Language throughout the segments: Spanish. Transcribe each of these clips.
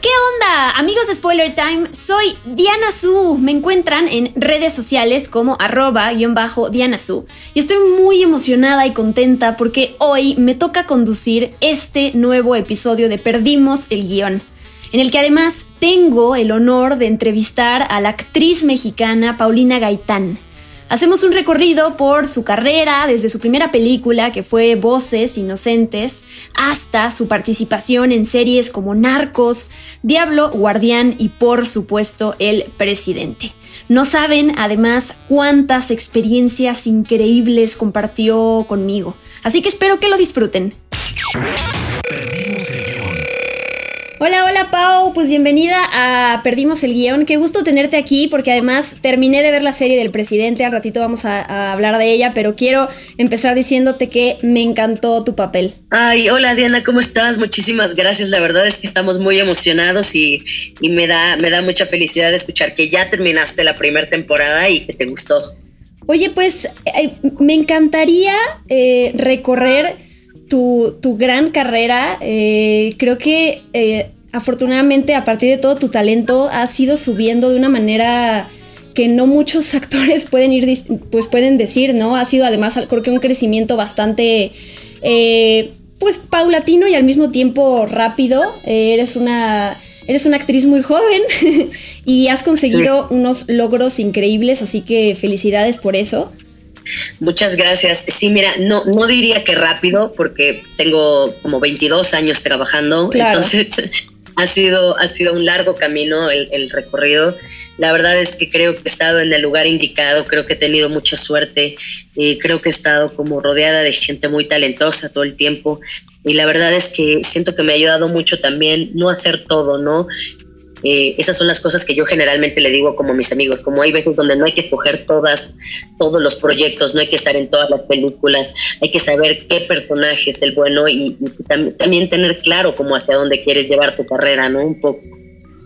¿Qué onda? Amigos de Spoiler Time, soy Diana Su. Me encuentran en redes sociales como arroba Diana Su. Y estoy muy emocionada y contenta porque hoy me toca conducir este nuevo episodio de Perdimos el Guión, en el que además tengo el honor de entrevistar a la actriz mexicana Paulina Gaitán. Hacemos un recorrido por su carrera, desde su primera película, que fue Voces Inocentes, hasta su participación en series como Narcos, Diablo, Guardián y por supuesto El Presidente. No saben, además, cuántas experiencias increíbles compartió conmigo. Así que espero que lo disfruten. Hola, hola Pau, pues bienvenida a Perdimos el Guión. Qué gusto tenerte aquí porque además terminé de ver la serie del presidente, al ratito vamos a, hablar de ella, pero quiero empezar diciéndote que me encantó tu papel. Ay, hola Diana, ¿cómo estás? Muchísimas gracias, la verdad es que estamos muy emocionados y, me, da, me da mucha felicidad escuchar que ya terminaste la primera temporada y que te gustó. Oye, pues eh, me encantaría eh, recorrer tu, gran carrera. Eh, creo que eh, afortunadamente a partir de todo tu talento has ido subiendo de una manera que no muchos actores pueden ir, pues pueden decir, ¿no? Ha sido además creo que un crecimiento bastante, eh, pues paulatino y al mismo tiempo rápido. eres una, eres una actriz muy joven y has conseguido unos logros increíbles, así que felicidades por eso. Muchas gracias. Sí, mira, no, no diría que rápido, porque tengo como 22 años trabajando, entonces ha sido, ha sido un largo camino el, recorrido. La verdad es que creo que he estado en el lugar indicado, creo que he tenido mucha suerte, y creo que he estado como rodeada de gente muy talentosa todo el tiempo y la verdad es que siento que me ha ayudado mucho también no hacer todo, ¿no? Eh, esas son las cosas que yo generalmente le digo como a mis amigos, como hay veces donde no hay que escoger todas, todos los proyectos, no hay que estar en todas las películas, hay que saber qué personaje es el bueno y, también tener claro como hacia dónde quieres llevar tu carrera, ¿no? Un poco.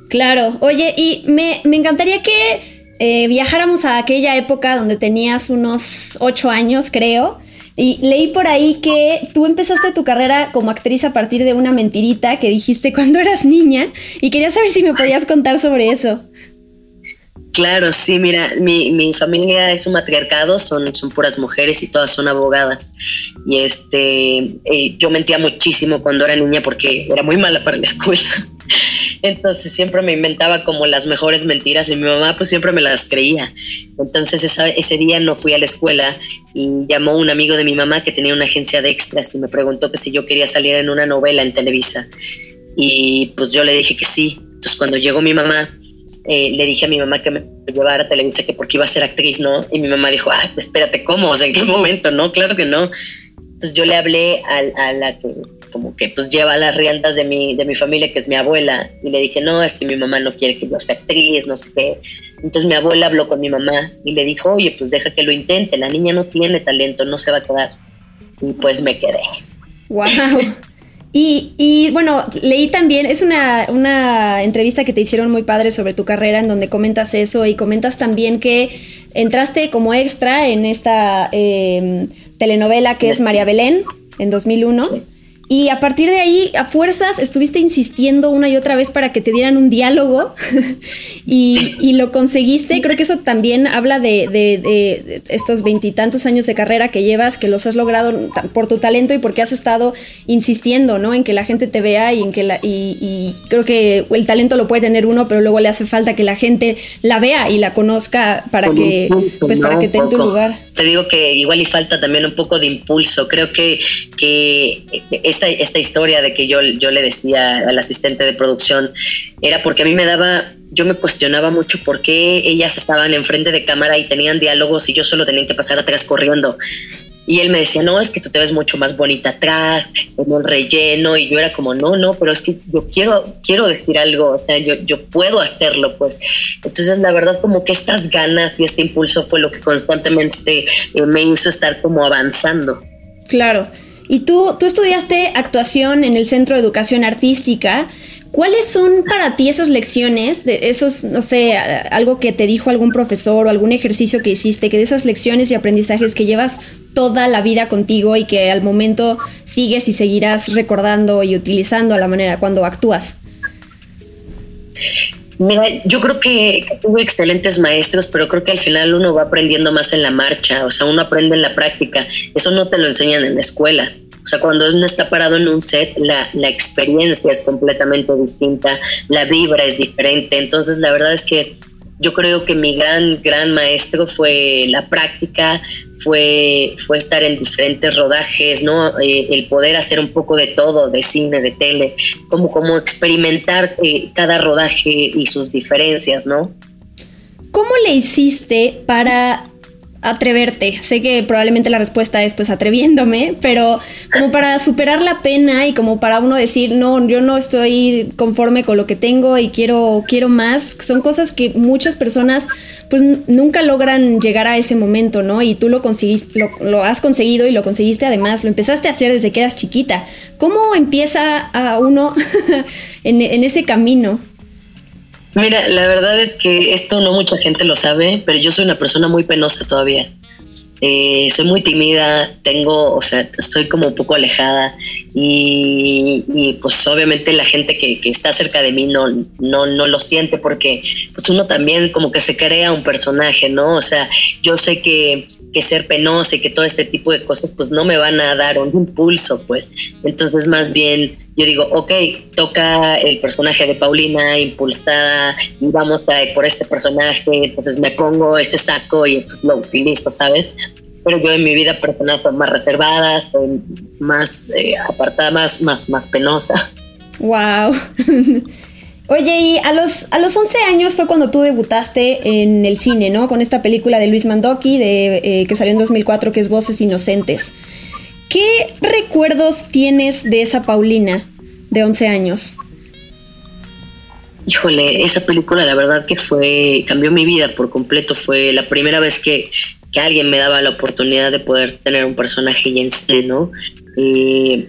Claro, oye, y me, encantaría que eh, viajáramos a aquella época donde tenías unos ocho años, creo, y leí por ahí que tú empezaste tu carrera como actriz a partir de una mentirita que dijiste cuando eras niña y quería saber si me podías contar sobre eso. Claro, sí, mira, mi, familia es un matriarcado, son, son puras mujeres y todas son abogadas. Y este, eh, yo mentía muchísimo cuando era niña porque era muy mala para la escuela. Entonces siempre me inventaba como las mejores mentiras y mi mamá pues siempre me las creía. Entonces ese día no fui a la escuela y llamó un amigo de mi mamá que tenía una agencia de extras y me preguntó que si yo quería salir en una novela en Televisa. Y pues yo le dije que sí. Entonces cuando llegó mi mamá eh, le dije a mi mamá que me llevara a Televisa que porque iba a ser actriz, ¿no? Y mi mamá dijo, ah, espérate, ¿cómo? O sea, ¿en qué momento? No, claro que no. Entonces yo le hablé a, la que como que pues lleva las riendas de mi, de mi familia, que es mi abuela, y le dije, no, es que mi mamá no quiere que yo sea actriz, no sé qué. Entonces mi abuela habló con mi mamá y le dijo, oye, pues deja que lo intente, la niña no tiene talento, no se va a quedar. Y pues me quedé. ¡Wow! Y, bueno, leí también, es una, entrevista que te hicieron muy padre sobre tu carrera en donde comentas eso y comentas también que entraste como extra en esta em, telenovela que es María Belén en 2001. Y a partir de ahí, a fuerzas, estuviste insistiendo una y otra vez para que te dieran un diálogo y, lo conseguiste. Creo que eso también habla de, estos veintitantos años de carrera que llevas, que los has logrado por tu talento y porque has estado insistiendo, ¿no? En que la gente te vea y en que la, y, creo que el talento lo puede tener uno, pero luego le hace falta que la gente la vea y la conozca para que, pues, para que tenga tu lugar. Te digo que igual y falta también un poco de impulso. Creo que, que esta, historia de que yo, yo le decía al asistente de producción era porque a mí me daba, yo me cuestionaba mucho por qué ellas estaban enfrente de cámara y tenían diálogos y yo solo tenía que pasar atrás corriendo. Y él me decía, no, es que tú te ves mucho más bonita atrás, en un relleno. Y yo era como, no, no, pero es que yo quiero, quiero decir algo, o sea, yo, yo puedo hacerlo, pues. Entonces, la verdad, como que estas ganas y este impulso fue lo que constantemente eh, me hizo estar como avanzando. Claro. Y tú, tú estudiaste actuación en el Centro de Educación Artística. ¿Cuáles son para ti esas lecciones, de esos, no sé, algo que te dijo algún profesor o algún ejercicio que hiciste, que de esas lecciones y aprendizajes que llevas toda la vida contigo y que al momento sigues y seguirás recordando y utilizando a la manera cuando actúas? Mira, yo creo que tuve excelentes maestros, pero creo que al final uno va aprendiendo más en la marcha, o sea, uno aprende en la práctica. Eso no te lo enseñan en la escuela. O sea, cuando uno está parado en un set, la, la experiencia es completamente distinta, la vibra es diferente. Entonces, la verdad es que yo creo que mi gran, gran maestro fue la práctica, fue, fue estar en diferentes rodajes, ¿no? Eh, el poder hacer un poco de todo, de cine, de tele, como, como experimentar eh, cada rodaje y sus diferencias, ¿no? ¿Cómo le hiciste para atreverte? Sé que probablemente la respuesta es pues atreviéndome, pero como para superar la pena y como para uno decir, no, yo no estoy conforme con lo que tengo y quiero, quiero más, son cosas que muchas personas pues nunca logran llegar a ese momento, ¿no? Y tú lo conseguiste, lo, has conseguido y lo conseguiste además, lo empezaste a hacer desde que eras chiquita. ¿Cómo empieza a uno en, en ese camino? Mira, la verdad es que esto no mucha gente lo sabe, pero yo soy una persona muy penosa todavía. Eh, soy muy tímida, tengo, o sea, soy como un poco alejada y, pues obviamente la gente que, está cerca de mí no, no, no lo siente porque pues uno también como que se crea un personaje, ¿no? O sea, yo sé que, que ser penosa y que todo este tipo de cosas pues no me van a dar un impulso, pues. Entonces más bien yo digo, ok, toca el personaje de Paulina impulsada y vamos a por este personaje, entonces me pongo ese saco y entonces lo utilizo, ¿sabes? Pero yo en mi vida personal soy más reservada, soy más eh, apartada, más, más, más penosa. Wow. Oye, y a los, a los 11 años fue cuando tú debutaste en el cine, ¿no? Con esta película de Luis Mandoki, de, eh, que salió en 2004, que es Voces Inocentes. ¿Qué recuerdos tienes de esa Paulina de 11 años? Híjole, esa película la verdad que fue, cambió mi vida por completo. Fue la primera vez que, alguien me daba la oportunidad de poder tener un personaje y en ¿no? Eh,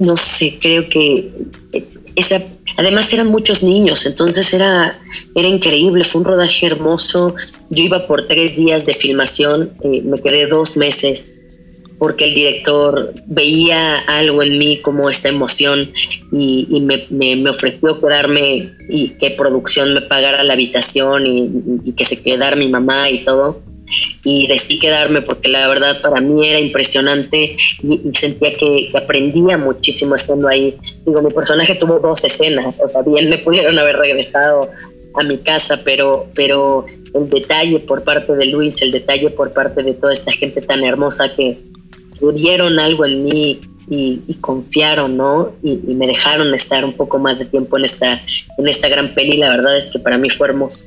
no sé, creo que esa, además eran muchos niños, entonces era, era increíble, fue un rodaje hermoso. Yo iba por tres días de filmación, eh, me quedé dos meses porque el director veía algo en mí como esta emoción y, me, ofreció quedarme y que producción me pagara la habitación y, que se quedara mi mamá y todo. Y decidí quedarme porque la verdad para mí era impresionante y, sentía que, aprendía muchísimo estando ahí. Digo, mi personaje tuvo dos escenas, o sea, bien me pudieron haber regresado a mi casa, pero, pero el detalle por parte de Luis, el detalle por parte de toda esta gente tan hermosa que, vieron algo en mí y, confiaron, ¿no? Y, me dejaron estar un poco más de tiempo en esta, en esta gran peli. La verdad es que para mí fue hermoso.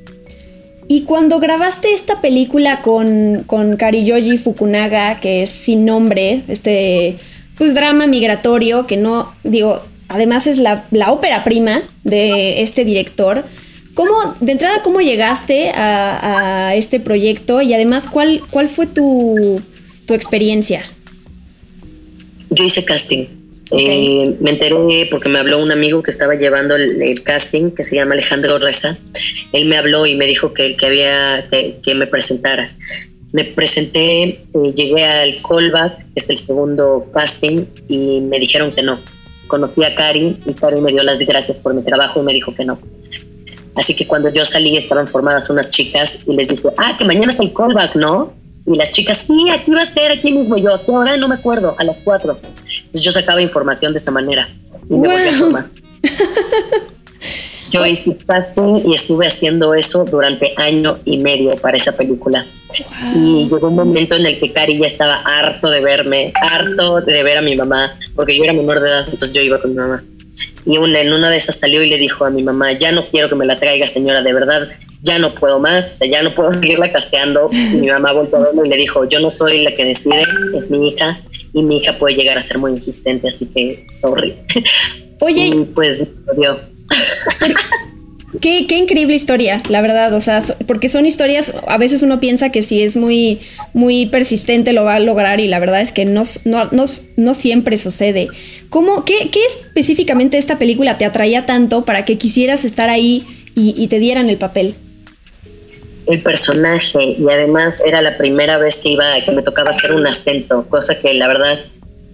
Y cuando grabaste esta película con, con Kariyoji Fukunaga, que es sin nombre, este pues drama migratorio, que no, digo, además es la, ópera prima de este director. ¿Cómo, de entrada, cómo llegaste a, este proyecto y además, ¿cuál, cuál fue tu, tu experiencia? Yo hice casting. Eh, me enteré porque me habló un amigo que estaba llevando el, casting, que se llama Alejandro Reza. Él me habló y me dijo que, que había que, me presentara. Me presenté, eh, llegué al callback, que es el segundo casting, y me dijeron que no. Conocí a Cari y Cari me dio las gracias por mi trabajo y me dijo que no. Así que cuando yo salí estaban formadas unas chicas y les dije, ah, que mañana es el callback, ¿no? Y las chicas, sí, aquí va a ser, aquí mismo yo. Ahora no me acuerdo, a las cuatro. Entonces yo sacaba información de esa manera. Y me a Yo hice casting y estuve haciendo eso durante año y medio para esa película. Y llegó un momento en el que Cari ya estaba harto de verme, harto de ver a mi mamá, porque yo era menor de edad, entonces yo iba con mi mamá. Y una, en una de esas salió y le dijo a mi mamá, ya no quiero que me la traiga señora, de verdad, ya no puedo más, o sea, ya no puedo seguirla casteando. Y mi mamá volvió a verlo y le dijo, yo no soy la que decide, es mi hija, y mi hija puede llegar a ser muy insistente, así que sorry. Oye, y pues dio. Qué, qué, increíble historia, la verdad, o sea, porque son historias, a veces uno piensa que si es muy, muy persistente lo va a lograr y la verdad es que no, no, no, siempre sucede. ¿Cómo, qué, qué, específicamente esta película te atraía tanto para que quisieras estar ahí y, y te dieran el papel? El personaje y además era la primera vez que iba que me tocaba hacer un acento, cosa que la verdad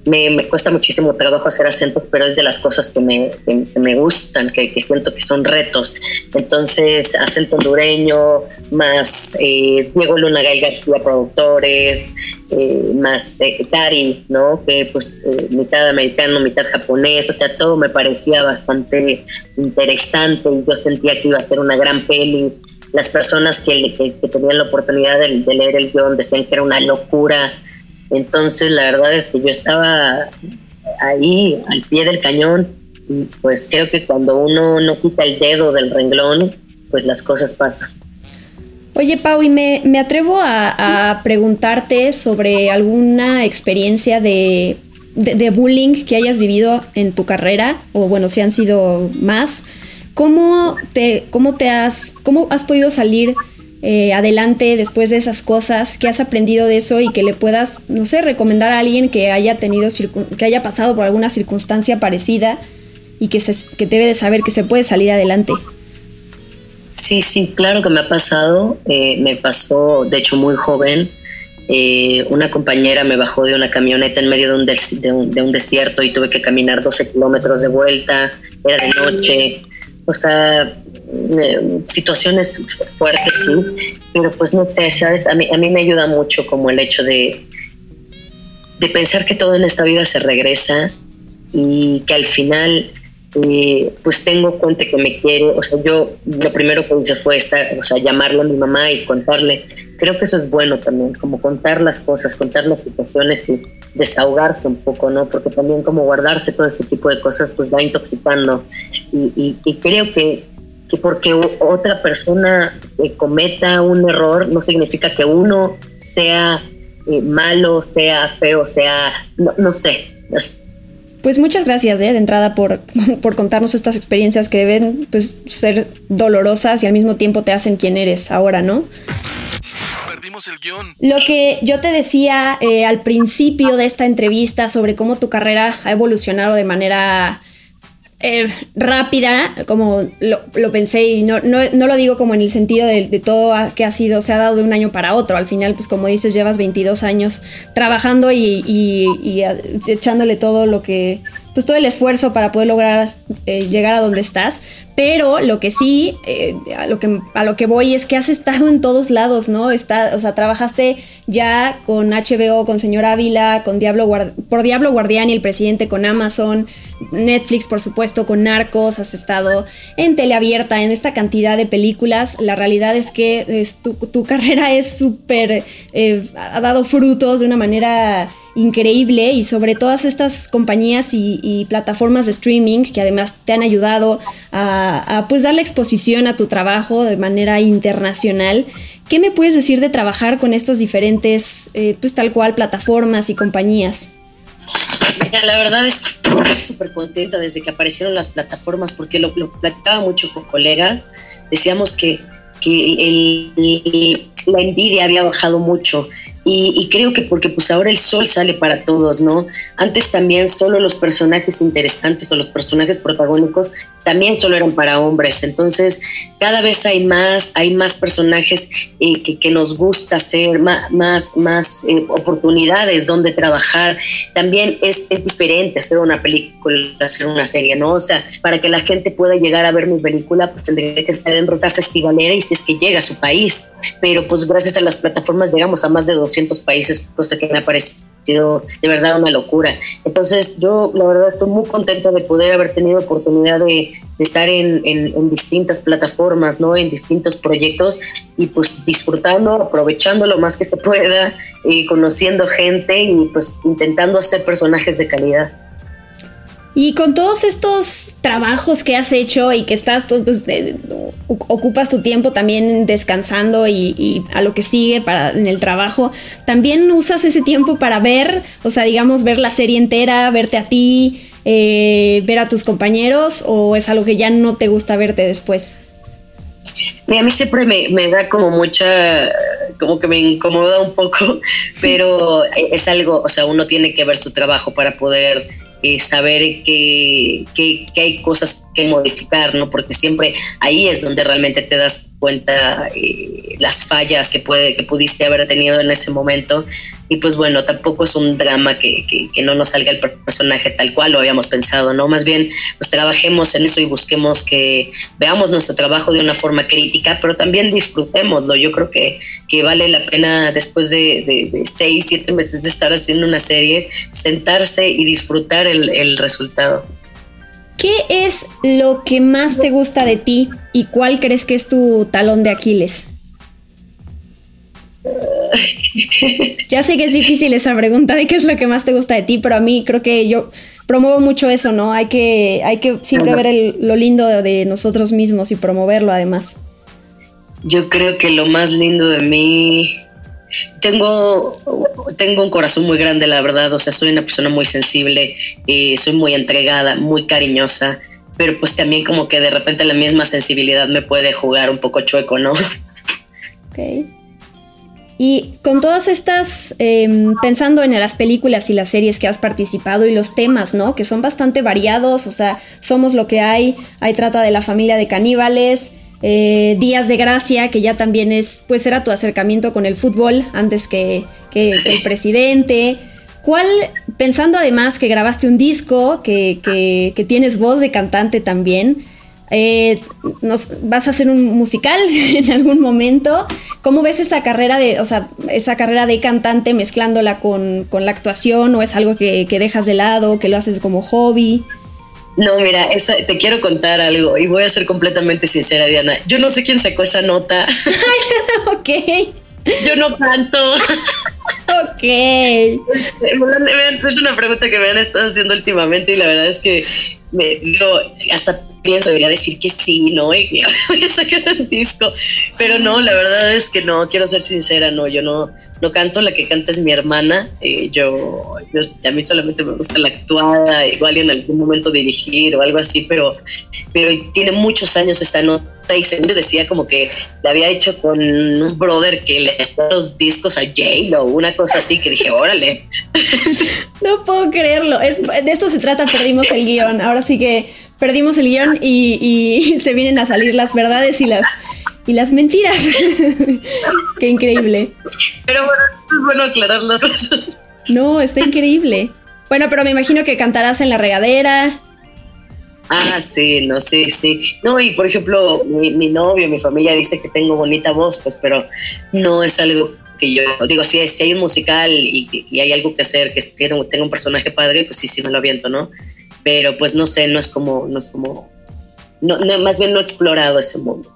me, cuesta muchísimo trabajo hacer acentos, pero es de las cosas que me, me gustan, que, siento que son retos. Entonces, acento hondureño, más eh, Diego Luna Gay García, productores, eh, más eh, ¿no? Que pues eh, mitad americano, mitad japonés, o sea, todo me parecía bastante interesante y yo sentía que iba a ser una gran peli. Las personas que, que, tenían la oportunidad de, de leer el guion decían que era una locura entonces, la verdad es que yo estaba ahí al pie del cañón y pues creo que cuando uno no quita el dedo del renglón, pues las cosas pasan. Oye, Pau, y me, atrevo a, preguntarte sobre alguna experiencia de, bullying que hayas vivido en tu carrera, o bueno, si han sido más. ¿Cómo te, cómo te has, cómo has podido salir eh, adelante después de esas cosas, que has aprendido de eso y que le puedas, no sé, recomendar a alguien que haya tenido, que haya pasado por alguna circunstancia parecida y que, se, que debe de saber que se puede salir adelante. Sí, sí, claro que me ha pasado. Eh, me pasó, de hecho, muy joven. Eh, una compañera me bajó de una camioneta en medio de un, de, un, de un, desierto y tuve que caminar 12 kilómetros de vuelta. Era de noche. O sea, situaciones fuertes, sí, pero pues no sé, ¿sabes? A mí, a mí me ayuda mucho como el hecho de, de pensar que todo en esta vida se regresa y que al final eh, pues tengo cuenta que me quiere, o sea, yo lo primero que hice fue estar, o sea, llamarle a mi mamá y contarle, creo que eso es bueno también, como contar las cosas, contar las situaciones y desahogarse un poco, ¿no? Porque también como guardarse todo ese tipo de cosas pues va intoxicando y, creo que que porque otra persona eh, cometa un error no significa que uno sea eh, malo, sea feo, sea, no, sé. Pues muchas gracias eh, de entrada por, por, contarnos estas experiencias que deben pues, ser dolorosas y al mismo tiempo te hacen quien eres ahora, ¿no? Lo que yo te decía al principio de esta entrevista sobre cómo tu carrera ha evolucionado de manera eh, rápida, como lo, pensé, y no, no, lo digo como en el sentido de, todo que ha sido, se ha dado de un año para otro. Al final, pues como dices, llevas 22 años trabajando y, echándole todo lo que, pues todo el esfuerzo para poder lograr eh, llegar a donde estás. Pero lo que sí, eh, a, lo que, a lo que voy es que has estado en todos lados, ¿no? Está, o sea, trabajaste ya con HBO, con Señor Ávila, con Diablo por Diablo Guardián y el presidente con Amazon, Netflix, por supuesto, con Narcos, has estado en teleabierta, en esta cantidad de películas. La realidad es que tu, carrera es súper, eh, ha dado frutos de una manera increíble y sobre todas estas compañías y, plataformas de streaming que además te han ayudado a, pues darle exposición a tu trabajo de manera internacional. ¿Qué me puedes decir de trabajar con estas diferentes, eh, pues tal cual, plataformas y compañías? Mira, la verdad es que estoy súper contenta desde que aparecieron las plataformas porque lo, lo platicaba mucho con colegas. Decíamos que, que la envidia había bajado mucho y, creo que porque pues ahora el sol sale para todos, ¿no? Antes también solo los personajes interesantes o los personajes protagónicos también solo eran para hombres. Entonces cada vez hay más, hay más personajes eh, que, nos gusta hacer, más, más, más eh, oportunidades donde trabajar. También es, es, diferente hacer una película, hacer una serie, ¿no? O sea, para que la gente pueda llegar a ver mi película, pues tendría que estar en ruta festivalera y si es que llega a su país. Pero pues gracias a las plataformas llegamos a más de 200 países, cosa que me ha parecido de verdad una locura. Entonces yo la verdad estoy muy contenta de poder haber tenido oportunidad de, estar en, distintas plataformas, ¿no? En distintos proyectos y pues disfrutando, aprovechando lo más que se pueda, y conociendo gente y pues intentando hacer personajes de calidad. Y con todos estos trabajos que has hecho y que estás, pues, ocupas tu tiempo también descansando y, a lo que sigue para en el trabajo, también usas ese tiempo para ver, o sea, digamos, ver la serie entera, verte a ti, eh, ver a tus compañeros, o es algo que ya no te gusta verte después. a mí siempre me, me, da como mucha, como que me incomoda un poco, pero es algo, o sea, uno tiene que ver su trabajo para poder eh, saber que, que, que, hay cosas que modificar, ¿no? Porque siempre ahí es donde realmente te das cuenta eh, las fallas que, puede, que pudiste haber tenido en ese momento. Y pues bueno, tampoco es un drama que, que, no nos salga el personaje tal cual lo habíamos pensado, ¿no? Más bien, pues trabajemos en eso y busquemos que veamos nuestro trabajo de una forma crítica, pero también disfrutémoslo. Yo creo que, que vale la pena después de, seis, siete meses de estar haciendo una serie, sentarse y disfrutar el resultado. ¿Qué es lo que más te gusta de ti y cuál crees que es tu talón de Aquiles? ya sé que es difícil esa pregunta de qué es lo que más te gusta de ti, pero a mí creo que yo promuevo mucho eso, ¿no? Hay que, hay que siempre ver lo lindo de nosotros mismos y promoverlo además. Yo creo que lo más lindo de mí tengo, tengo un corazón muy grande, la verdad. O sea, soy una persona muy sensible, eh, soy muy entregada, muy cariñosa, pero pues también como que de repente la misma sensibilidad me puede jugar un poco chueco, ¿no? Ok. Y con todas estas, em, pensando en las películas y las series que has participado y los temas, ¿no? Que son bastante variados, o sea, somos lo que hay, hay trata de la familia de caníbales, eh, Días de Gracia, que ya también es, pues era tu acercamiento con el fútbol antes que, el presidente. ¿Cuál, pensando además que grabaste un disco, que, tienes voz de cantante también, eh, nos, vas a hacer un musical en algún momento. ¿Cómo ves esa carrera de, o sea, esa carrera de cantante mezclándola con, la actuación o es algo que, que, dejas de lado, que lo haces como hobby? No, mira, te quiero contar algo y voy a ser completamente sincera, Diana. Yo no sé quién sacó esa nota. ok. Yo no canto. ok. Es una pregunta que me han estado haciendo últimamente y la verdad es que me digo, hasta pienso, debería decir que sí, ¿no? Y voy a sacar un disco. Pero no, la verdad es que no, quiero ser sincera, no, yo no, no canto, la que canta es mi hermana. Eh, yo, a mí solamente me gusta la actuada, igual en algún momento dirigir o algo así, pero, pero tiene muchos años esa nota y se me decía como que la había hecho con un brother que le dio los discos a J o una cosa así que dije, órale. No puedo creerlo. Es, de esto se trata, perdimos el guion. Ahora sí que perdimos el guion y, y se vienen a salir las verdades y las y las mentiras. Qué increíble. Pero bueno, es bueno aclarar las cosas. No, está increíble. Bueno, pero me imagino que cantarás en la regadera. Ah, sí, no, sí, sí. No, y por ejemplo, mi, novio, mi familia dice que tengo bonita voz, pues, pero no es algo que yo digo, si, si hay un musical y, hay algo que hacer, que tenga un personaje padre, pues sí, sí me lo aviento, ¿no? Pero pues no sé, no es como, no es como no, más bien no he explorado ese mundo.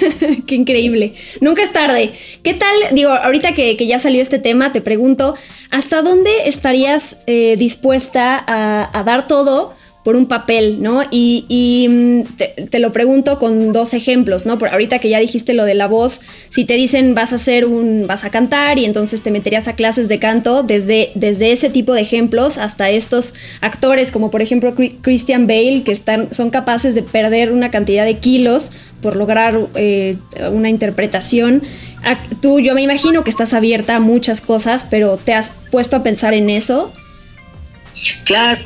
Qué increíble. Nunca es tarde. ¿Qué tal? Digo, ahorita que, ya salió este tema, te pregunto, ¿hasta dónde estarías eh, dispuesta a, a, dar todo por un papel, ¿no? Y, mm, te, lo pregunto con dos ejemplos, ¿no? Por ahorita que ya dijiste lo de la voz, si te dicen vas a hacer un, vas a cantar y entonces te meterías a clases de canto, desde, desde ese tipo de ejemplos hasta estos actores como por ejemplo Christian Bale, que están, son capaces de perder una cantidad de kilos por lograr eh, una interpretación. Tú, yo me imagino que estás abierta a muchas cosas, pero ¿te has puesto a pensar en eso? Claro,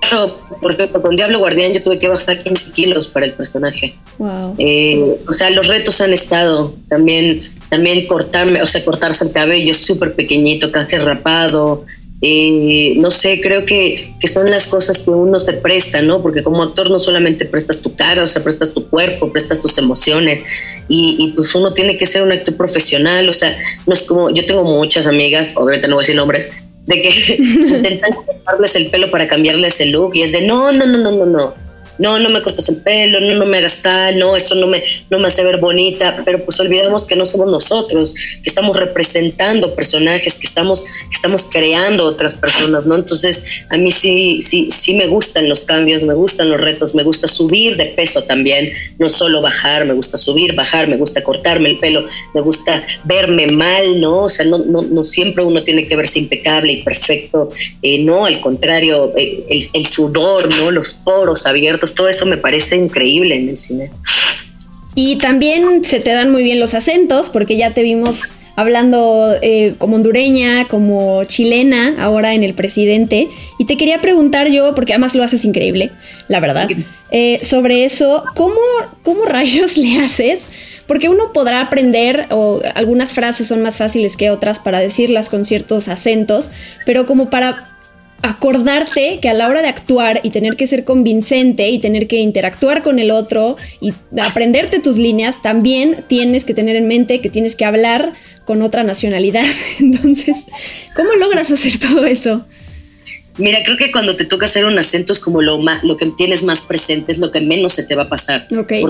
claro, por ejemplo, con Diablo Guardián yo tuve que bajar 15 kilos para el personaje. Wow. Eh, o sea, los retos han estado también, también cortarme, o sea, cortarse el cabello súper pequeñito, casi rapado. Eh, no sé, creo que, que, son las cosas que uno se presta, ¿no? Porque como actor no solamente prestas tu cara, o sea, prestas tu cuerpo, prestas tus emociones y, y pues uno tiene que ser un actor profesional, o sea, no es como, yo tengo muchas amigas, obviamente no voy a decir nombres, de que intentan cortarles el pelo para cambiarles el look y es de no, no, no, no, no, no no, no me cortes el pelo, no, no me hagas tal, no, eso no me, no me hace ver bonita, pero pues olvidamos que no somos nosotros, que estamos representando personajes, que estamos, estamos creando otras personas, ¿no? Entonces, a mí sí, sí, sí me gustan los cambios, me gustan los retos, me gusta subir de peso también, no solo bajar, me gusta subir, bajar, me gusta cortarme el pelo, me gusta verme mal, ¿no? O sea, no, no, no siempre uno tiene que verse impecable y perfecto, eh, no, al contrario, eh, el, el sudor, ¿no? Los poros abiertos todo eso me parece increíble en el cine. Y también se te dan muy bien los acentos, porque ya te vimos hablando eh, como hondureña, como chilena, ahora en el presidente. Y te quería preguntar yo, porque además lo haces increíble, la verdad, eh, sobre eso, ¿cómo, ¿cómo rayos le haces? Porque uno podrá aprender, o algunas frases son más fáciles que otras para decirlas con ciertos acentos, pero como para acordarte que a la hora de actuar y tener que ser convincente y tener que interactuar con el otro y aprenderte tus líneas, también tienes que tener en mente que tienes que hablar con otra nacionalidad. Entonces, ¿cómo logras hacer todo eso? Mira, creo que cuando te toca hacer un acento es como lo, más, lo que tienes más presente, es lo que menos se te va a pasar. Porque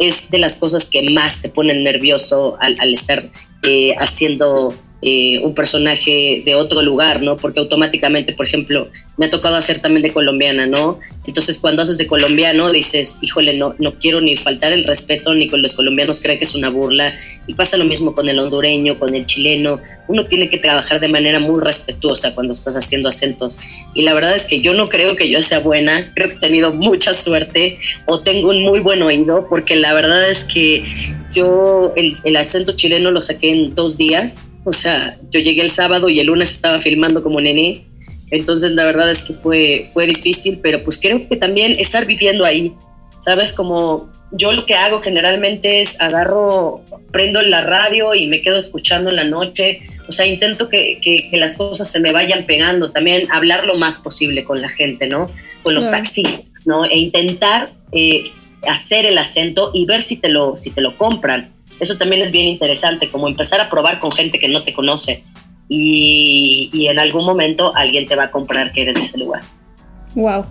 es de las cosas que más te ponen nervioso al, al estar eh, haciendo eh, un personaje de otro lugar, ¿no? Porque automáticamente, por ejemplo, me ha tocado hacer también de colombiana, ¿no? Entonces cuando haces de colombiano dices, híjole, no, no quiero ni faltar el respeto ni con los colombianos creen que es una burla. Y pasa lo mismo con el hondureño, con el chileno. Uno tiene que trabajar de manera muy respetuosa cuando estás haciendo acentos. Y la verdad es que yo no creo que yo sea buena, creo que he tenido mucha suerte o tengo un muy buen oído, porque la verdad es que yo el, el acento chileno lo saqué en dos días o sea, yo llegué el sábado y el lunes estaba filmando como nené. Entonces la verdad es que fue, fue difícil, pero pues creo que también estar viviendo ahí, ¿sabes? Como yo lo que hago generalmente es agarro, prendo la radio y me quedo escuchando en la noche. O sea, intento que, que, las cosas se me vayan pegando. También hablar lo más posible con la gente, ¿no? Con los taxistas, ¿no? E intentar eh, hacer el acento y ver si te lo, si te lo compran. Eso también es bien interesante, como empezar a probar con gente que no te conoce y, en algún momento alguien te va a comprar que eres de ese lugar. Wow.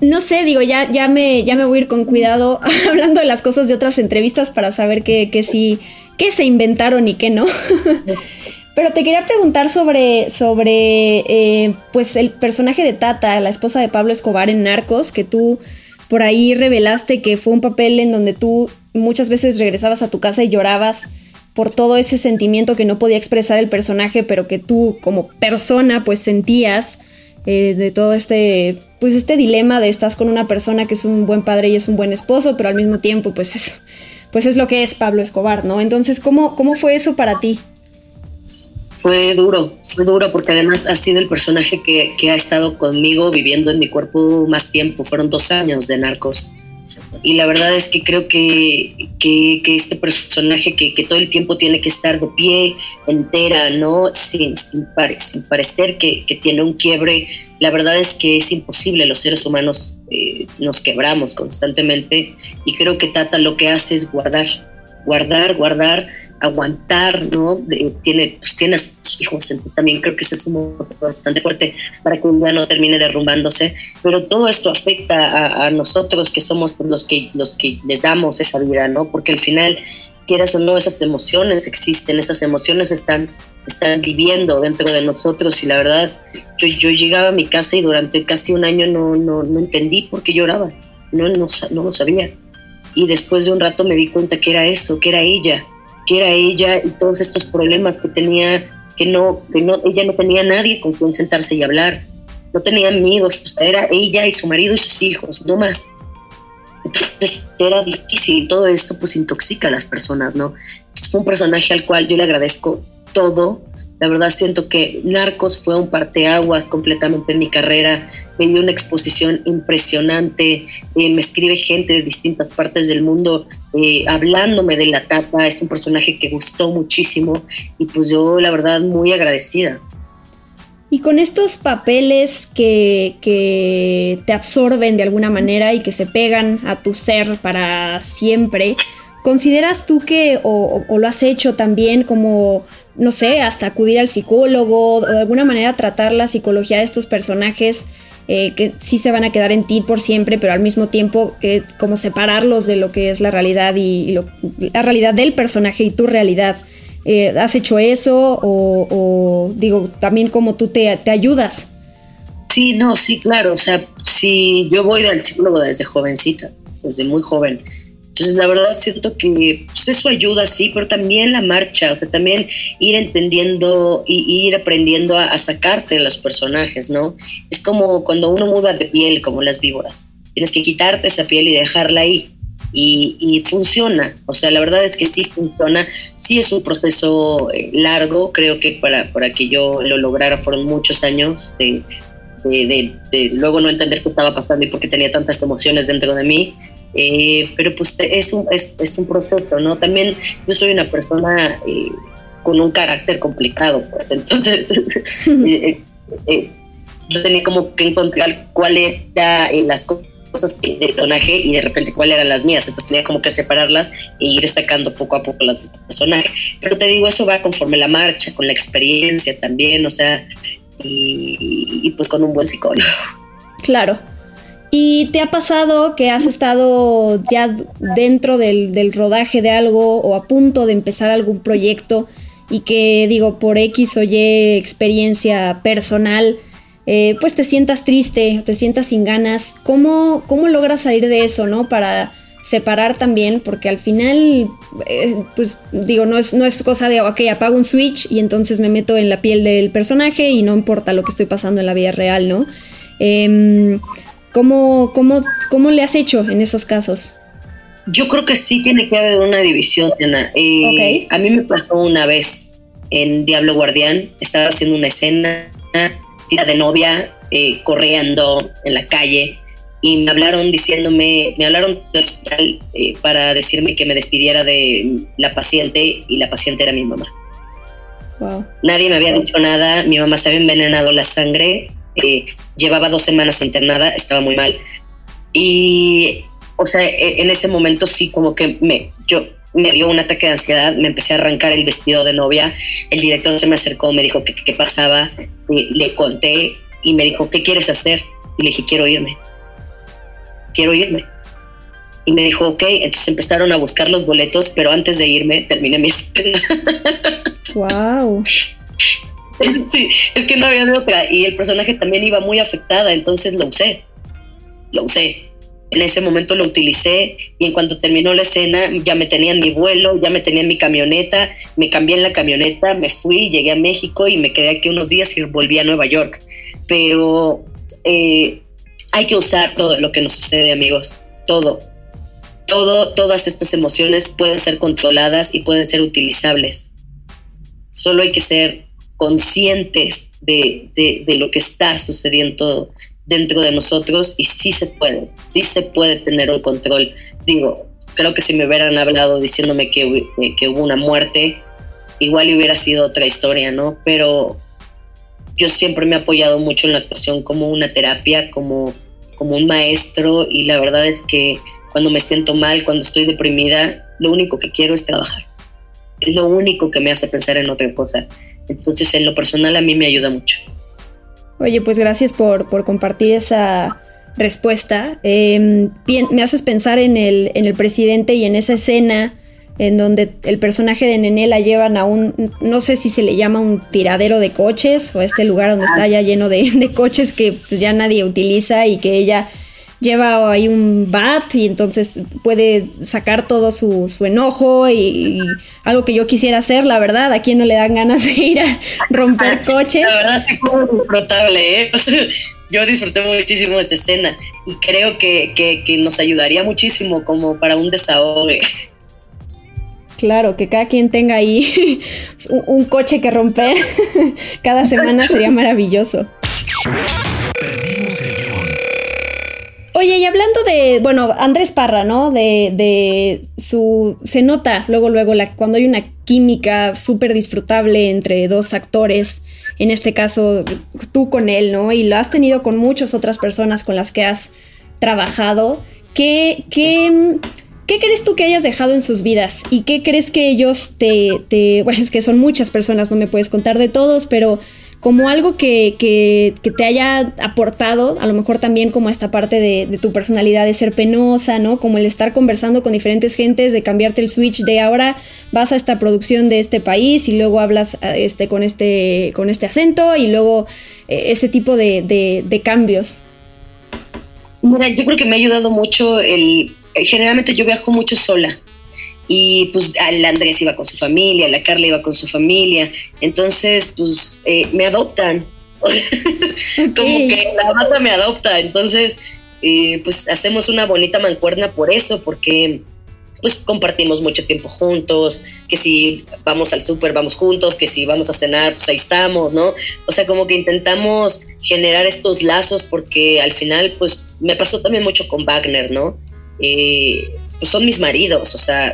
no sé, digo, ya, ya, me, ya me voy a ir con cuidado hablando de las cosas de otras entrevistas para saber qué, sí, qué se inventaron y qué no. Pero te quería preguntar sobre, sobre eh, pues el personaje de Tata, la esposa de Pablo Escobar en Narcos, que tú por ahí revelaste que fue un papel en donde tú muchas veces regresabas a tu casa y llorabas por todo ese sentimiento que no podía expresar el personaje, pero que tú como persona pues sentías eh, de todo este pues este dilema de estás con una persona que es un buen padre y es un buen esposo, pero al mismo tiempo pues es, pues es lo que es Pablo Escobar, ¿no? Entonces, ¿cómo, cómo fue eso para ti? Fue duro, fue duro porque además ha sido el personaje que, que ha estado conmigo viviendo en mi cuerpo más tiempo, fueron dos años de narcos y la verdad es que creo que, que, este personaje que, todo el tiempo tiene que estar de pie, entera, ¿no? Sin, sin, sin parecer que, tiene un quiebre, la verdad es que es imposible, los seres humanos eh, nos quebramos constantemente y creo que Tata lo que hace es guardar, guardar, guardar aguantar, ¿no? tiene, pues tiene a sus hijos, también creo que ese es un bastante fuerte para que un día no termine derrumbándose, pero todo esto afecta a, nosotros que somos pues, los que, los que les damos esa vida, ¿no? Porque al final, quieras o no, esas emociones existen, esas emociones están, están viviendo dentro de nosotros y la verdad, yo, yo llegaba a mi casa y durante casi un año no, no, no entendí por qué lloraba, no, no, no lo sabía. Y después de un rato me di cuenta que era eso, que era ella, que era ella y todos estos problemas que tenía, que no, que no, ella no tenía nadie con quien sentarse y hablar, no tenía amigos, era ella y su marido y sus hijos, no más. Entonces era difícil todo esto pues intoxica a las personas, ¿no? fue un personaje al cual yo le agradezco todo la verdad siento que Narcos fue un parteaguas completamente en mi carrera. Me dio una exposición impresionante. Eh, me escribe gente de distintas partes del mundo eh, hablándome de la tapa. Es un personaje que gustó muchísimo y pues yo la verdad muy agradecida. Y con estos papeles que, que te absorben de alguna manera y que se pegan a tu ser para siempre, ¿consideras tú que, o, o lo has hecho también como no sé, hasta acudir al psicólogo o de alguna manera tratar la psicología de estos personajes eh, que sí se van a quedar en ti por siempre, pero al mismo tiempo eh, como separarlos de lo que es la realidad y, la realidad del personaje y tu realidad. Eh, ¿Has hecho eso o, digo, también como tú te, te ayudas? Sí, no, sí, claro. O sea, sí, yo voy al psicólogo desde jovencita, desde muy joven. Entonces, la verdad siento que pues, eso ayuda, sí, pero también la marcha, o sea, también ir entendiendo y ir aprendiendo a, sacarte de los personajes, ¿no? Es como cuando uno muda de piel, como las víboras. Tienes que quitarte esa piel y dejarla ahí. y, funciona. O sea, la verdad es que sí funciona. Sí es un proceso eh, largo, creo que para, para que yo lo lograra fueron muchos años de, de, de, luego no entender qué estaba pasando y por qué tenía tantas emociones dentro de mí. Eh, pero pues es un, es, es, un proceso, ¿no? También yo soy una persona eh, con un carácter complicado, pues entonces yo tenía como que encontrar cuáles eran las cosas de personaje y de repente cuáles eran las mías. Entonces tenía como que separarlas e ir sacando poco a poco las del personaje. Pero te digo, eso va conforme la marcha, con la experiencia también, o sea, y, pues con un buen psicólogo. Claro. ¿Y te ha pasado que has estado ya dentro del, rodaje de algo o a punto de empezar algún proyecto y que digo, por X o Y experiencia personal, eh, pues te sientas triste, te sientas sin ganas, ¿cómo, cómo logras salir de eso, no? Para separar también, porque al final, eh, pues digo, no es, no es cosa de, ok, apago un switch y entonces me meto en la piel del personaje y no importa lo que estoy pasando en la vida real, ¿no? Em, ¿cómo, cómo, le has hecho en esos casos? Yo creo que sí tiene que haber una división, Ana. Eh, a mí me pasó una vez en Diablo Guardián, estaba haciendo una escena de novia eh, corriendo en la calle y me hablaron diciéndome, me hablaron del hospital eh, para decirme que me despidiera de la paciente y la paciente era mi mamá. Nadie me había dicho nada, mi mamá se había envenenado la sangre, eh, llevaba dos semanas internada, estaba muy mal. Y, o sea, e, en ese momento sí como que me, yo me dio un ataque de ansiedad, me empecé a arrancar el vestido de novia, el director se me acercó, me dijo qué pasaba, le conté y me dijo, ¿qué quieres hacer? Y le dije, quiero irme, quiero irme. Y me dijo, ok, entonces empezaron a buscar los boletos, pero antes de irme terminé mi escena. ¡Wow! Sí, es que no había otra. Y el personaje también iba muy afectada, entonces lo usé. Lo usé en ese momento lo utilicé y en cuanto terminó la escena ya me tenía en mi vuelo, ya me tenía en mi camioneta, me cambié en la camioneta, me fui, llegué a México y me quedé aquí unos días y volví a Nueva York. Pero eh, hay que usar todo lo que nos sucede, amigos, todo. Todo, todas estas emociones pueden ser controladas y pueden ser utilizables. Solo hay que ser conscientes de, de, lo que está sucediendo dentro de nosotros y sí se puede, sí se puede tener un control. Digo, creo que si me hubieran hablado diciéndome que, eh, que hubo una muerte, igual hubiera sido otra historia, ¿no? Pero yo siempre me he apoyado mucho en la actuación como una terapia, como, como un maestro y la verdad es que cuando me siento mal, cuando estoy deprimida, lo único que quiero es trabajar. Es lo único que me hace pensar en otra cosa. Entonces, en lo personal, a mí me ayuda mucho. Oye, pues gracias por, compartir esa respuesta. Em, me haces pensar en el, en el presidente y en esa escena en donde el personaje de Nené la llevan a un, no sé si se le llama un tiradero de coches o a este lugar donde está ya lleno de, de coches que pues, ya nadie utiliza y que ella lleva ahí un bat y entonces puede sacar todo su, enojo y, algo que yo quisiera hacer, la verdad, a quien no le dan ganas de ir a romper coches. La verdad es fue disfrutable, ¿eh? yo disfruté muchísimo esa escena y creo que, que, nos ayudaría muchísimo como para un desahogo. Claro, que cada quien tenga ahí un, un coche que romper cada semana sería maravilloso. Oye, y hablando de, bueno, Andrés Parra, ¿no? De, de su, se nota luego, luego, la, cuando hay una química súper disfrutable entre dos actores, en este caso tú con él, ¿no? Y lo has tenido con muchas otras personas con las que has trabajado. ¿Qué, qué, ¿Qué crees tú que hayas dejado en sus vidas? ¿Y qué crees que ellos te, te, bueno, es que son muchas personas, no me puedes contar de todos, pero como algo que, que, te haya aportado, a lo mejor también como esta parte de, tu personalidad de ser penosa, ¿no? Como el estar conversando con diferentes gentes, de cambiarte el switch de ahora vas a esta producción de este país y luego hablas este, con, este, con este acento y luego eh, ese tipo de, de cambios. Mira, yo creo que me ha ayudado mucho el... Generalmente yo viajo mucho sola y pues el Andrés iba con su familia, la Carla iba con su familia, entonces pues eh, me adoptan, como que la banda me adopta, entonces eh, pues hacemos una bonita mancuerna por eso, porque pues compartimos mucho tiempo juntos, que si vamos al súper vamos juntos, que si vamos a cenar, pues ahí estamos, ¿no? O sea, como que intentamos generar estos lazos porque al final, pues me pasó también mucho con Wagner, ¿no? Eh, pues son mis maridos, o sea,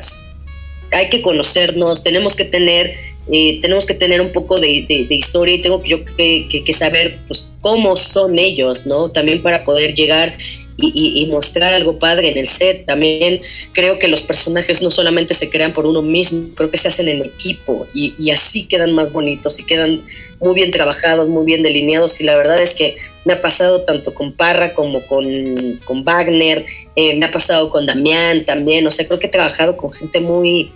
hay que conocernos, tenemos que tener, eh, tenemos que tener un poco de, historia y tengo yo que, que, saber pues, cómo son ellos, ¿no? También para poder llegar y, mostrar algo padre en el set. También creo que los personajes no solamente se crean por uno mismo, creo que se hacen en equipo y, así quedan más bonitos y quedan muy bien trabajados, muy bien delineados y la verdad es que me ha pasado tanto con Parra como con, con Wagner, eh, me ha pasado con Damián también, o sea, creo que he trabajado con gente muy,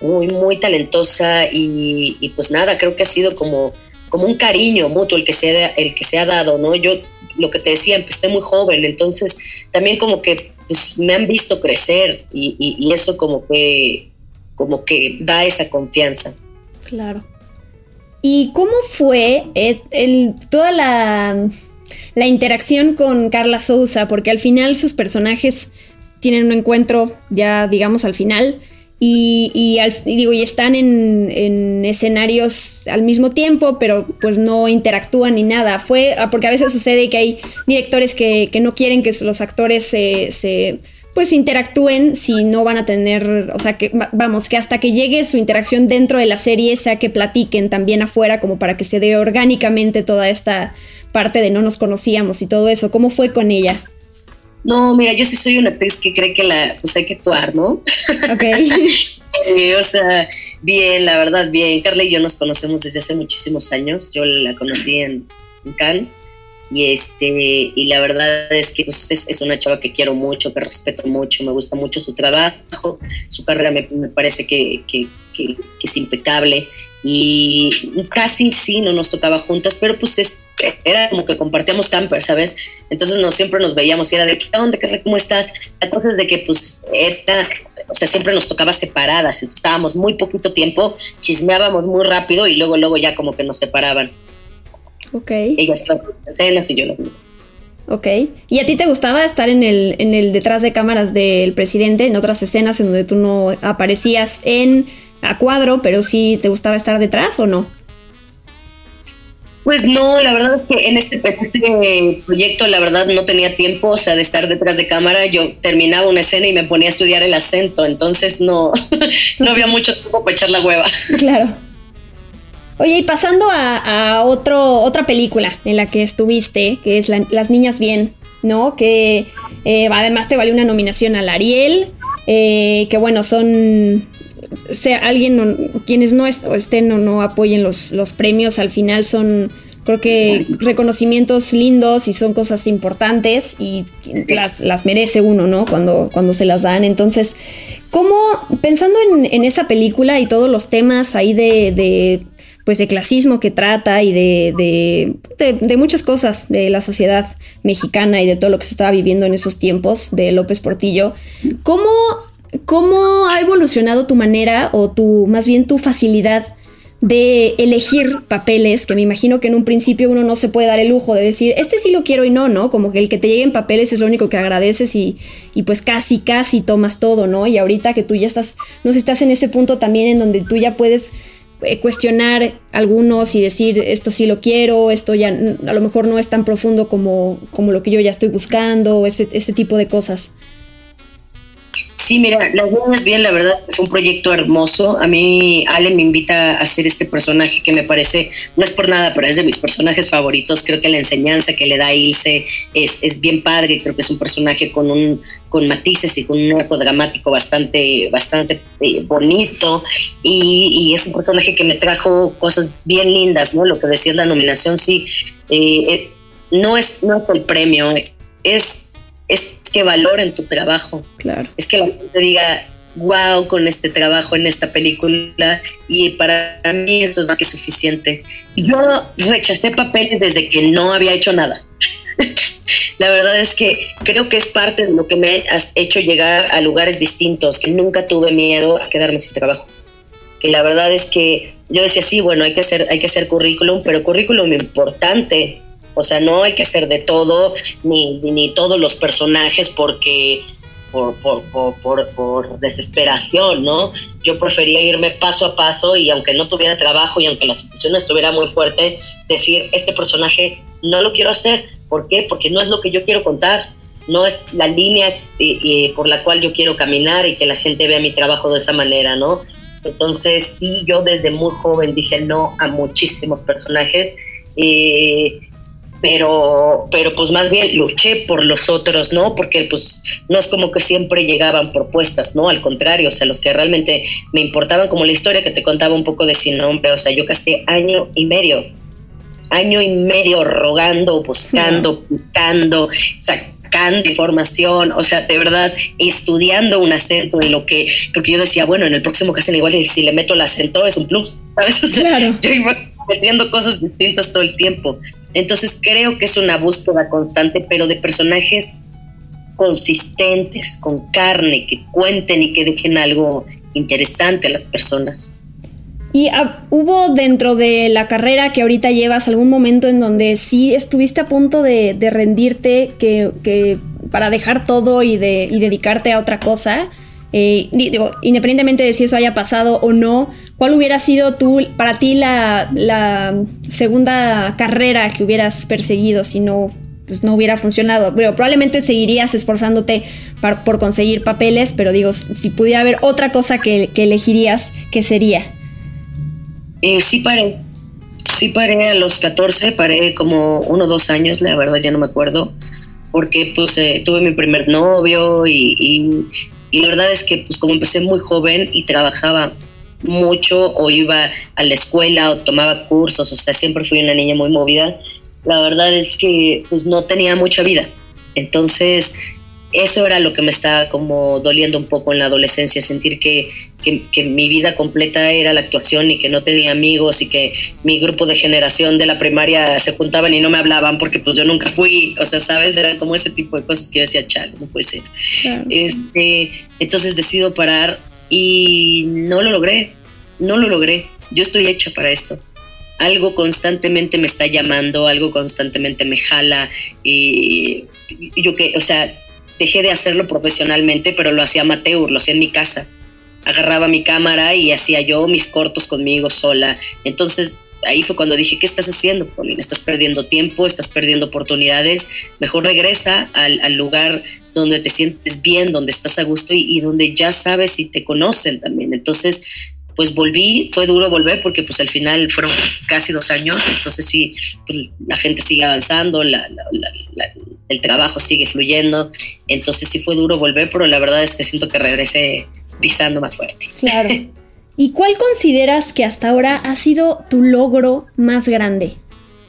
muy, muy talentosa y, pues nada, creo que ha sido como como un cariño mutuo el que se ha, el que se ha dado, ¿no? Yo lo que te decía, empecé muy joven, entonces también como que pues, me han visto crecer y, eso como que, como que da esa confianza. Claro. ¿Y cómo fue eh, toda la, la interacción con Carla Souza? Porque al final sus personajes tienen un encuentro ya, digamos, al final y, y, digo, y están en, escenarios al mismo tiempo, pero pues no interactúan ni nada. Fue ah, porque a veces sucede que hay directores que, no quieren que los actores se, pues interactúen si no van a tener, o sea, que vamos, que hasta que llegue su interacción dentro de la serie sea que platiquen también afuera como para que se dé orgánicamente toda esta parte de no nos conocíamos y todo eso. ¿Cómo fue con ella? No, mira, yo sí soy una actriz que cree que la, pues hay que actuar, ¿no? Ok. Eh, o sea, bien, la verdad, bien. Carla y yo nos conocemos desde hace muchísimos años. Yo la conocí en, Cannes y este y la verdad es que pues, es, una chava que quiero mucho, que respeto mucho, me gusta mucho su trabajo, su carrera me, parece que, que, es impecable y casi sí no nos tocaba juntas, pero pues es, era como que compartíamos camper, ¿sabes? Entonces nos, siempre nos veíamos y era de, ¿qué onda? ¿Qué, ¿Cómo estás? Entonces de que pues era, o sea, siempre nos tocaba separadas, estábamos muy poquito tiempo, chismeábamos muy rápido y luego, luego ya como que nos separaban. Ok. Ellas en escenas y yo lo mismo. Ok. ¿Y a ti te gustaba estar en el, en el detrás de cámaras del presidente, en otras escenas en donde tú no aparecías en a cuadro, pero sí te gustaba estar detrás o no? Pues no, la verdad es que en este, este proyecto la verdad no tenía tiempo, o sea, de estar detrás de cámara, yo terminaba una escena y me ponía a estudiar el acento, entonces no, no había mucho tiempo para echar la hueva. Claro. Oye, y pasando a, otro, otra película en la que estuviste, que es Las Niñas Bien, ¿no? Que eh, además te valió una nominación al Ariel, eh, que bueno, son sea alguien, quienes no estén o no apoyen los, los premios, al final son creo que reconocimientos lindos y son cosas importantes y las, las, merece uno, ¿no? Cuando, cuando se las dan. Entonces, ¿cómo, pensando en, esa película y todos los temas ahí de, de pues de clasismo que trata y de, de, de, muchas cosas de la sociedad mexicana y de todo lo que se estaba viviendo en esos tiempos de López Portillo, ¿cómo ¿Cómo ha evolucionado tu manera o tu, más bien tu facilidad de elegir papeles? Que me imagino que en un principio uno no se puede dar el lujo de decir, este sí lo quiero y no, ¿no? Como que el que te lleguen papeles es lo único que agradeces y, y pues casi, casi tomas todo, ¿no? Y ahorita que tú ya estás, no sé, estás en ese punto también en donde tú ya puedes eh, cuestionar algunos y decir esto sí lo quiero, esto ya a lo mejor no es tan profundo como, como lo que yo ya estoy buscando, ese, ese tipo de cosas. Sí, mira, Las Niñas Bien, la verdad, fue un proyecto hermoso. A mí, Ale me invita a hacer este personaje que me parece, no es por nada, pero es de mis personajes favoritos. Creo que la enseñanza que le da Ilse es, es bien padre. Creo que es un personaje con un con matices y con un arco dramático bastante, bastante eh, bonito. Y, es un personaje que me trajo cosas bien lindas, ¿no? Lo que decías la nominación, sí. Eh, eh, no, es, no es el premio, es es que valoren tu trabajo. Claro. Es que la gente diga, wow, con este trabajo en esta película. Y para mí eso es más que suficiente. Yo rechacé papeles desde que no había hecho nada. la verdad es que creo que es parte de lo que me ha hecho llegar a lugares distintos, que nunca tuve miedo a quedarme sin trabajo. Que la verdad es que yo decía, sí, bueno, hay que hacer, hay que hacer currículum, pero currículum importante, O sea, no hay que hacer de todo, ni, ni todos los personajes porque por, por, por, por, desesperación, ¿no? Yo prefería irme paso a paso y aunque no tuviera trabajo y aunque la situación estuviera muy fuerte, decir, este personaje no lo quiero hacer. ¿Por qué? Porque no es lo que yo quiero contar, no es la línea por la cual yo quiero caminar y que la gente vea mi trabajo de esa manera, ¿no? Entonces, sí, yo desde muy joven dije no a muchísimos personajes. Pero, pero pues más bien luché por los otros, ¿no? Porque pues no es como que siempre llegaban propuestas, ¿no? Al contrario, o sea, los que realmente me importaban, como la historia que te contaba un poco de sin nombre, o sea, yo gasté año y medio, año y medio rogando, buscando, picando, sacando información, o sea, de verdad, estudiando un acento en lo que, porque yo decía, bueno, en el próximo casting igual si, le meto el acento es un plus, ¿sabes? claro. yo iba metiendo cosas distintas todo el tiempo. Entonces creo que es una búsqueda constante, pero de personajes consistentes, con carne, que cuenten y que dejen algo interesante a las personas. ¿Y ah, hubo dentro de la carrera que ahorita llevas algún momento en donde sí estuviste a punto de, rendirte, que, para dejar todo y, de, y dedicarte a otra cosa? Eh, digo, independientemente de si eso haya pasado o no, ¿cuál hubiera sido tú, para ti la, segunda carrera que hubieras perseguido si no, pues no hubiera funcionado? Pero probablemente seguirías esforzándote por conseguir papeles, pero digo, si pudiera haber otra cosa que, elegirías, ¿qué sería? Eh, sí paré. Sí paré a los 14, paré como uno o dos años, la verdad ya no me acuerdo, porque pues eh, tuve mi primer novio y y la verdad es que pues como empecé muy joven y trabajaba mucho o iba a la escuela o tomaba cursos, o sea, siempre fui una niña muy movida, la verdad es que pues no tenía mucha vida. Entonces, eso era lo que me estaba como doliendo un poco en la adolescencia, sentir que, que, mi vida completa era la actuación y que no tenía amigos y que mi grupo de generación de la primaria se juntaban y no me hablaban porque pues yo nunca fui, o sea, ¿sabes? Eran como ese tipo de cosas que yo decía, chale, no puede ser. Este, entonces decido parar y no lo logré, no lo logré, yo estoy hecha para esto algo constantemente me está llamando, algo constantemente me jala y yo que, o sea, dejé de hacerlo profesionalmente, pero lo hacía amateur, lo hacía en mi casa. Agarraba mi cámara y hacía yo mis cortos conmigo sola. Entonces ahí fue cuando dije, ¿qué estás haciendo, Paulina? Estás perdiendo tiempo, estás perdiendo oportunidades. Mejor regresa al, lugar donde te sientes bien, donde estás a gusto y, y, donde ya sabes y te conocen también. Entonces pues volví, fue duro volver porque pues al final fueron casi dos años, entonces sí, pues, la gente sigue avanzando, el trabajo sigue fluyendo, entonces sí fue duro volver, pero la verdad es que siento que regresé pisando más fuerte. Claro. ¿Y cuál consideras que hasta ahora ha sido tu logro más grande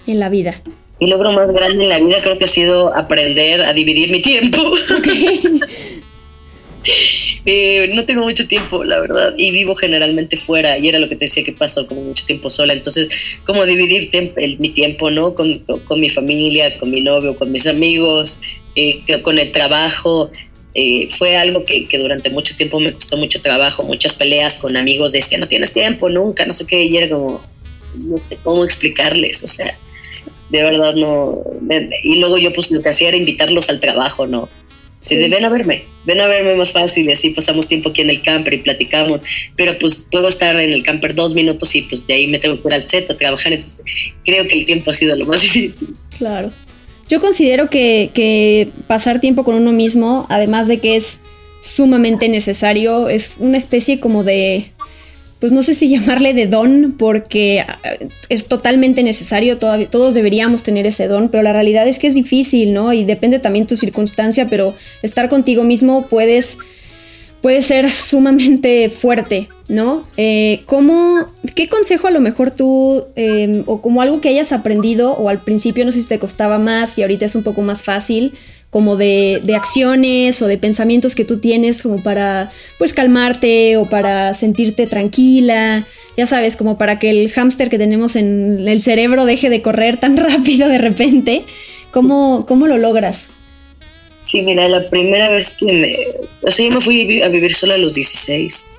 en la vida? Mi logro más grande en la vida creo que ha sido aprender a dividir mi tiempo. Eh, no tengo mucho tiempo, la verdad, y vivo generalmente fuera, y era lo que te decía que paso como mucho tiempo sola, entonces, como dividir mi tiempo, ¿no? Con, mi familia, con mi novio, con mis amigos, eh, con el trabajo, eh, fue algo que, durante mucho tiempo me costó mucho trabajo, muchas peleas con amigos de es que no tienes tiempo nunca, no sé qué, y era como, no sé cómo explicarles, o sea, de verdad no. Y luego yo pues lo que hacía era invitarlos al trabajo, ¿no? Sí, ven a verme, ven a verme más fácil y así pasamos tiempo aquí en el camper y platicamos. Pero pues puedo estar en el camper dos minutos y pues de ahí me tengo que ir al set a trabajar. Entonces creo que el tiempo ha sido lo más difícil. Claro. Yo considero que, pasar tiempo con uno mismo, además de que es sumamente necesario, es una especie como de pues no sé si llamarle de don, porque ah, es totalmente necesario, todos deberíamos tener ese don, pero la realidad es que es difícil, ¿no? Y depende también tu circunstancia, pero estar contigo mismo puedes, puede ser sumamente fuerte, ¿no? Eh, ¿cómo, ¿Qué consejo a lo mejor tú, em, o como algo que hayas aprendido, o al principio no sé si te costaba más y ahorita es un poco más fácil, como de, de, acciones o de pensamientos que tú tienes como para pues calmarte o para sentirte tranquila, ya sabes, como para que el hámster que tenemos en el cerebro deje de correr tan rápido de repente. ¿Cómo, cómo lo logras? Sí, mira, la primera vez que me... O sea, yo me fui a vivir sola a los 16.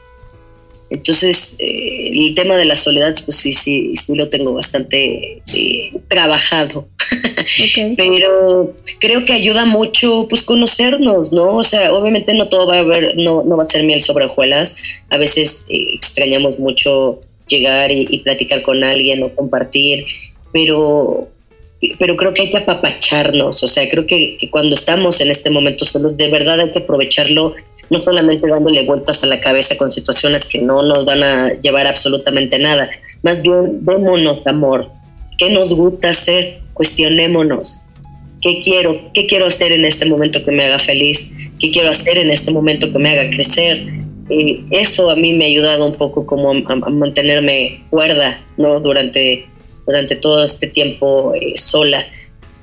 Entonces, eh, el tema de la soledad, pues sí, sí, sí lo tengo bastante eh, trabajado. Pero creo que ayuda mucho, pues, conocernos, ¿no? O sea, obviamente no todo va a haber, no, no va a ser miel sobre hojuelas. A veces eh, extrañamos mucho llegar y, platicar con alguien o compartir, pero, pero creo que hay que apapacharnos. O sea, creo que, que cuando estamos en este momento solos, de verdad hay que aprovecharlo no solamente dándole vueltas a la cabeza con situaciones que no nos van a llevar absolutamente nada, más bien démonos amor, ¿qué nos gusta hacer? Cuestionémonos. ¿Qué quiero? ¿Qué quiero hacer en este momento que me haga feliz? ¿Qué quiero hacer en este momento que me haga crecer? Eh, eso a mí me ha ayudado un poco como a, mantenerme cuerda, ¿no? Durante, durante todo este tiempo eh, sola.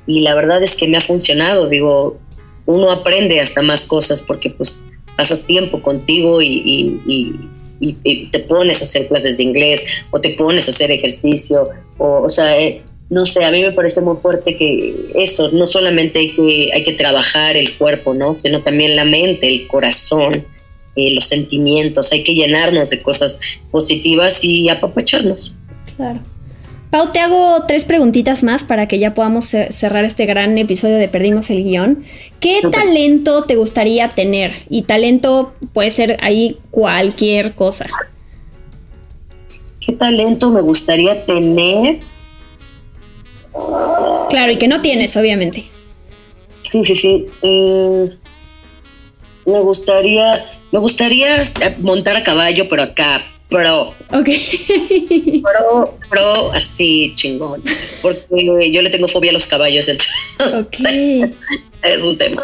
Y la verdad es que me ha funcionado, digo, uno aprende hasta más cosas porque pues pasas tiempo contigo y, te pones a hacer clases de inglés o te pones a hacer ejercicio, o, o sea, eh, no sé, a mí me parece muy fuerte que eso, no solamente hay que, hay que trabajar el cuerpo, ¿no? Sino también la mente, el corazón, eh, los sentimientos, hay que llenarnos de cosas positivas y apapacharnos. Claro. Pau, te hago tres preguntitas más para que ya podamos cerrar este gran episodio de Perdimos el Guión. ¿Qué talento te gustaría tener? Y talento puede ser ahí cualquier cosa. ¿Qué talento me gustaría tener? Claro, y que no tienes, obviamente. Sí, sí, sí. Eh, me gustaría, me gustaría montar a caballo, pero acá pro. Ok. Pro, pro, así chingón. Porque yo le tengo fobia a los caballos. Ok. es un tema.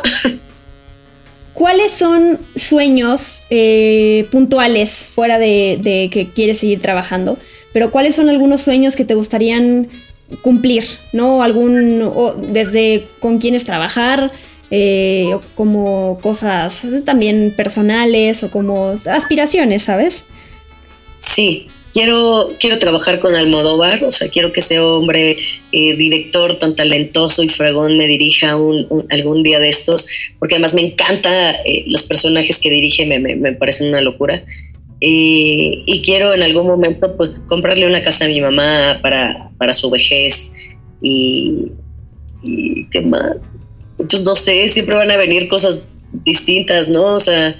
¿Cuáles son sueños eh, puntuales fuera de, que quieres seguir trabajando? Pero ¿cuáles son algunos sueños que te gustarían cumplir? ¿No? Algún, desde con quiénes trabajar, eh, como cosas también personales o como aspiraciones, ¿sabes? Sí, quiero, quiero trabajar con Almodóvar, o sea, quiero que ese hombre, eh, director tan talentoso y fregón, me dirija un, algún día de estos, porque además me encanta eh, los personajes que dirige, me, me, parecen una locura. Y quiero en algún momento pues comprarle una casa a mi mamá para, para su vejez y, y qué más. Pues no sé, siempre van a venir cosas distintas, ¿no? O sea,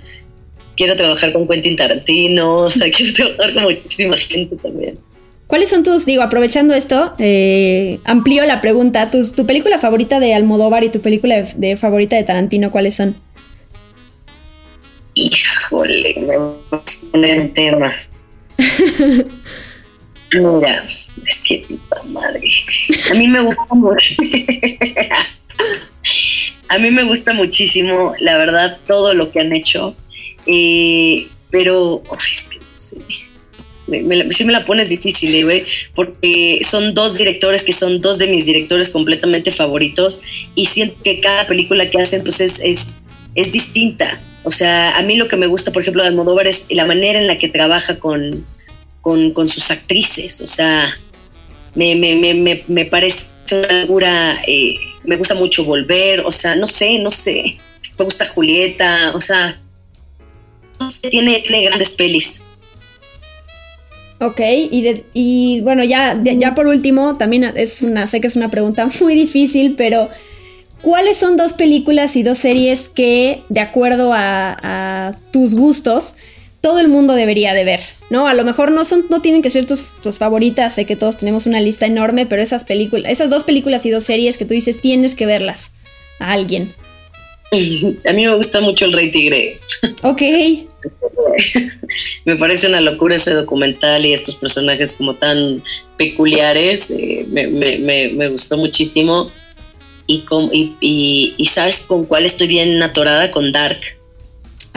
quiero trabajar con Quentin Tarantino, o sea, quiero trabajar con muchísima gente también. ¿Cuáles son tus, digo, aprovechando esto, eh, amplío la pregunta, tu película favorita de Almodóvar y tu película de, favorita de Tarantino, ¿cuáles son? Híjole, me voy a tema. Mira, es que puta madre. A mí me gusta mucho. a mí me gusta muchísimo, la verdad, todo lo que han hecho. Eh, pero, es que no sé. Sí me la pones difícil, güey, porque son dos directores que son dos de mis directores completamente favoritos y siento que cada película que hacen pues es, es, distinta. O sea, a mí lo que me gusta, por ejemplo, de Almodóvar es la manera en la que trabaja con, con, con sus actrices. O sea, me, me, me, me parece una locura. Eh, me gusta mucho volver. O sea, no sé, no sé. Me gusta Julieta. O sea, tiene, grandes pelis. Ok, y, y bueno, ya, ya por último, también es una, sé que es una pregunta muy difícil, pero ¿cuáles son dos películas y dos series que, de acuerdo a, tus gustos, todo el mundo debería de ver? ¿No? A lo mejor no son, no tienen que ser tus, tus, favoritas, sé que todos tenemos una lista enorme, pero esas películas, esas dos películas y dos series que tú dices tienes que verlas a alguien. A mí me gusta mucho el Rey Tigre. Ok. me parece una locura ese documental y estos personajes como tan peculiares. Eh, me, gustó muchísimo. Y, con, y, sabes con cuál estoy bien atorada con Dark.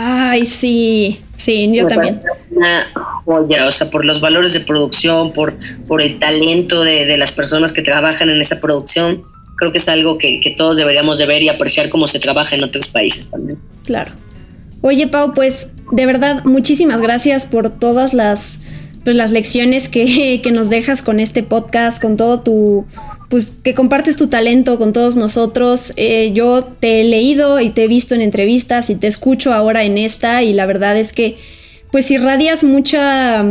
Ay, sí, sí, yo también. Una joya, o sea, por los valores de producción, por, por el talento de, de las personas que trabajan en esa producción creo que es algo que, todos deberíamos de ver y apreciar cómo se trabaja en otros países también. Claro. Oye, Pau, pues de verdad, muchísimas gracias por todas las, pues, las lecciones que, nos dejas con este podcast, con todo tu, pues que compartes tu talento con todos nosotros. Eh, yo te he leído y te he visto en entrevistas y te escucho ahora en esta y la verdad es que pues irradias mucha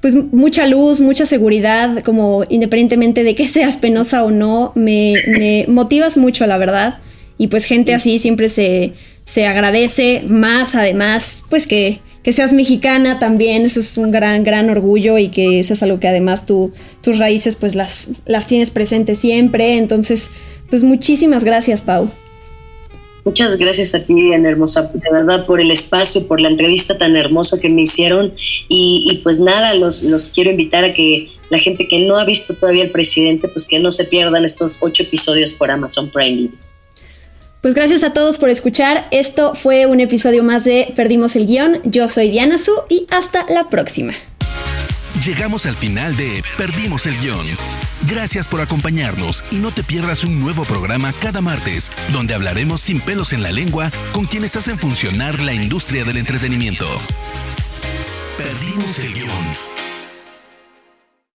pues mucha luz, mucha seguridad, como independientemente de que seas penosa o no, me, me motivas mucho, la verdad. Y pues gente así siempre se, se agradece más, además, pues que, que, seas mexicana también, eso es un gran, gran orgullo y que eso es algo que además tú, tus raíces pues las, las tienes presentes siempre. Entonces, pues muchísimas gracias, Pau. Muchas gracias a ti, Diana Hermosa, de verdad, por el espacio, por la entrevista tan hermosa que me hicieron. Y, pues nada, los, los, quiero invitar a que la gente que no ha visto todavía el presidente, pues que no se pierdan estos ocho episodios por Amazon Prime Pues gracias a todos por escuchar. Esto fue un episodio más de Perdimos el Guión. Yo soy Diana Su y hasta la próxima. Llegamos al final de Perdimos el Guión. Gracias por acompañarnos y no te pierdas un nuevo programa cada martes, donde hablaremos sin pelos en la lengua con quienes hacen funcionar la industria del entretenimiento. Perdimos el guion.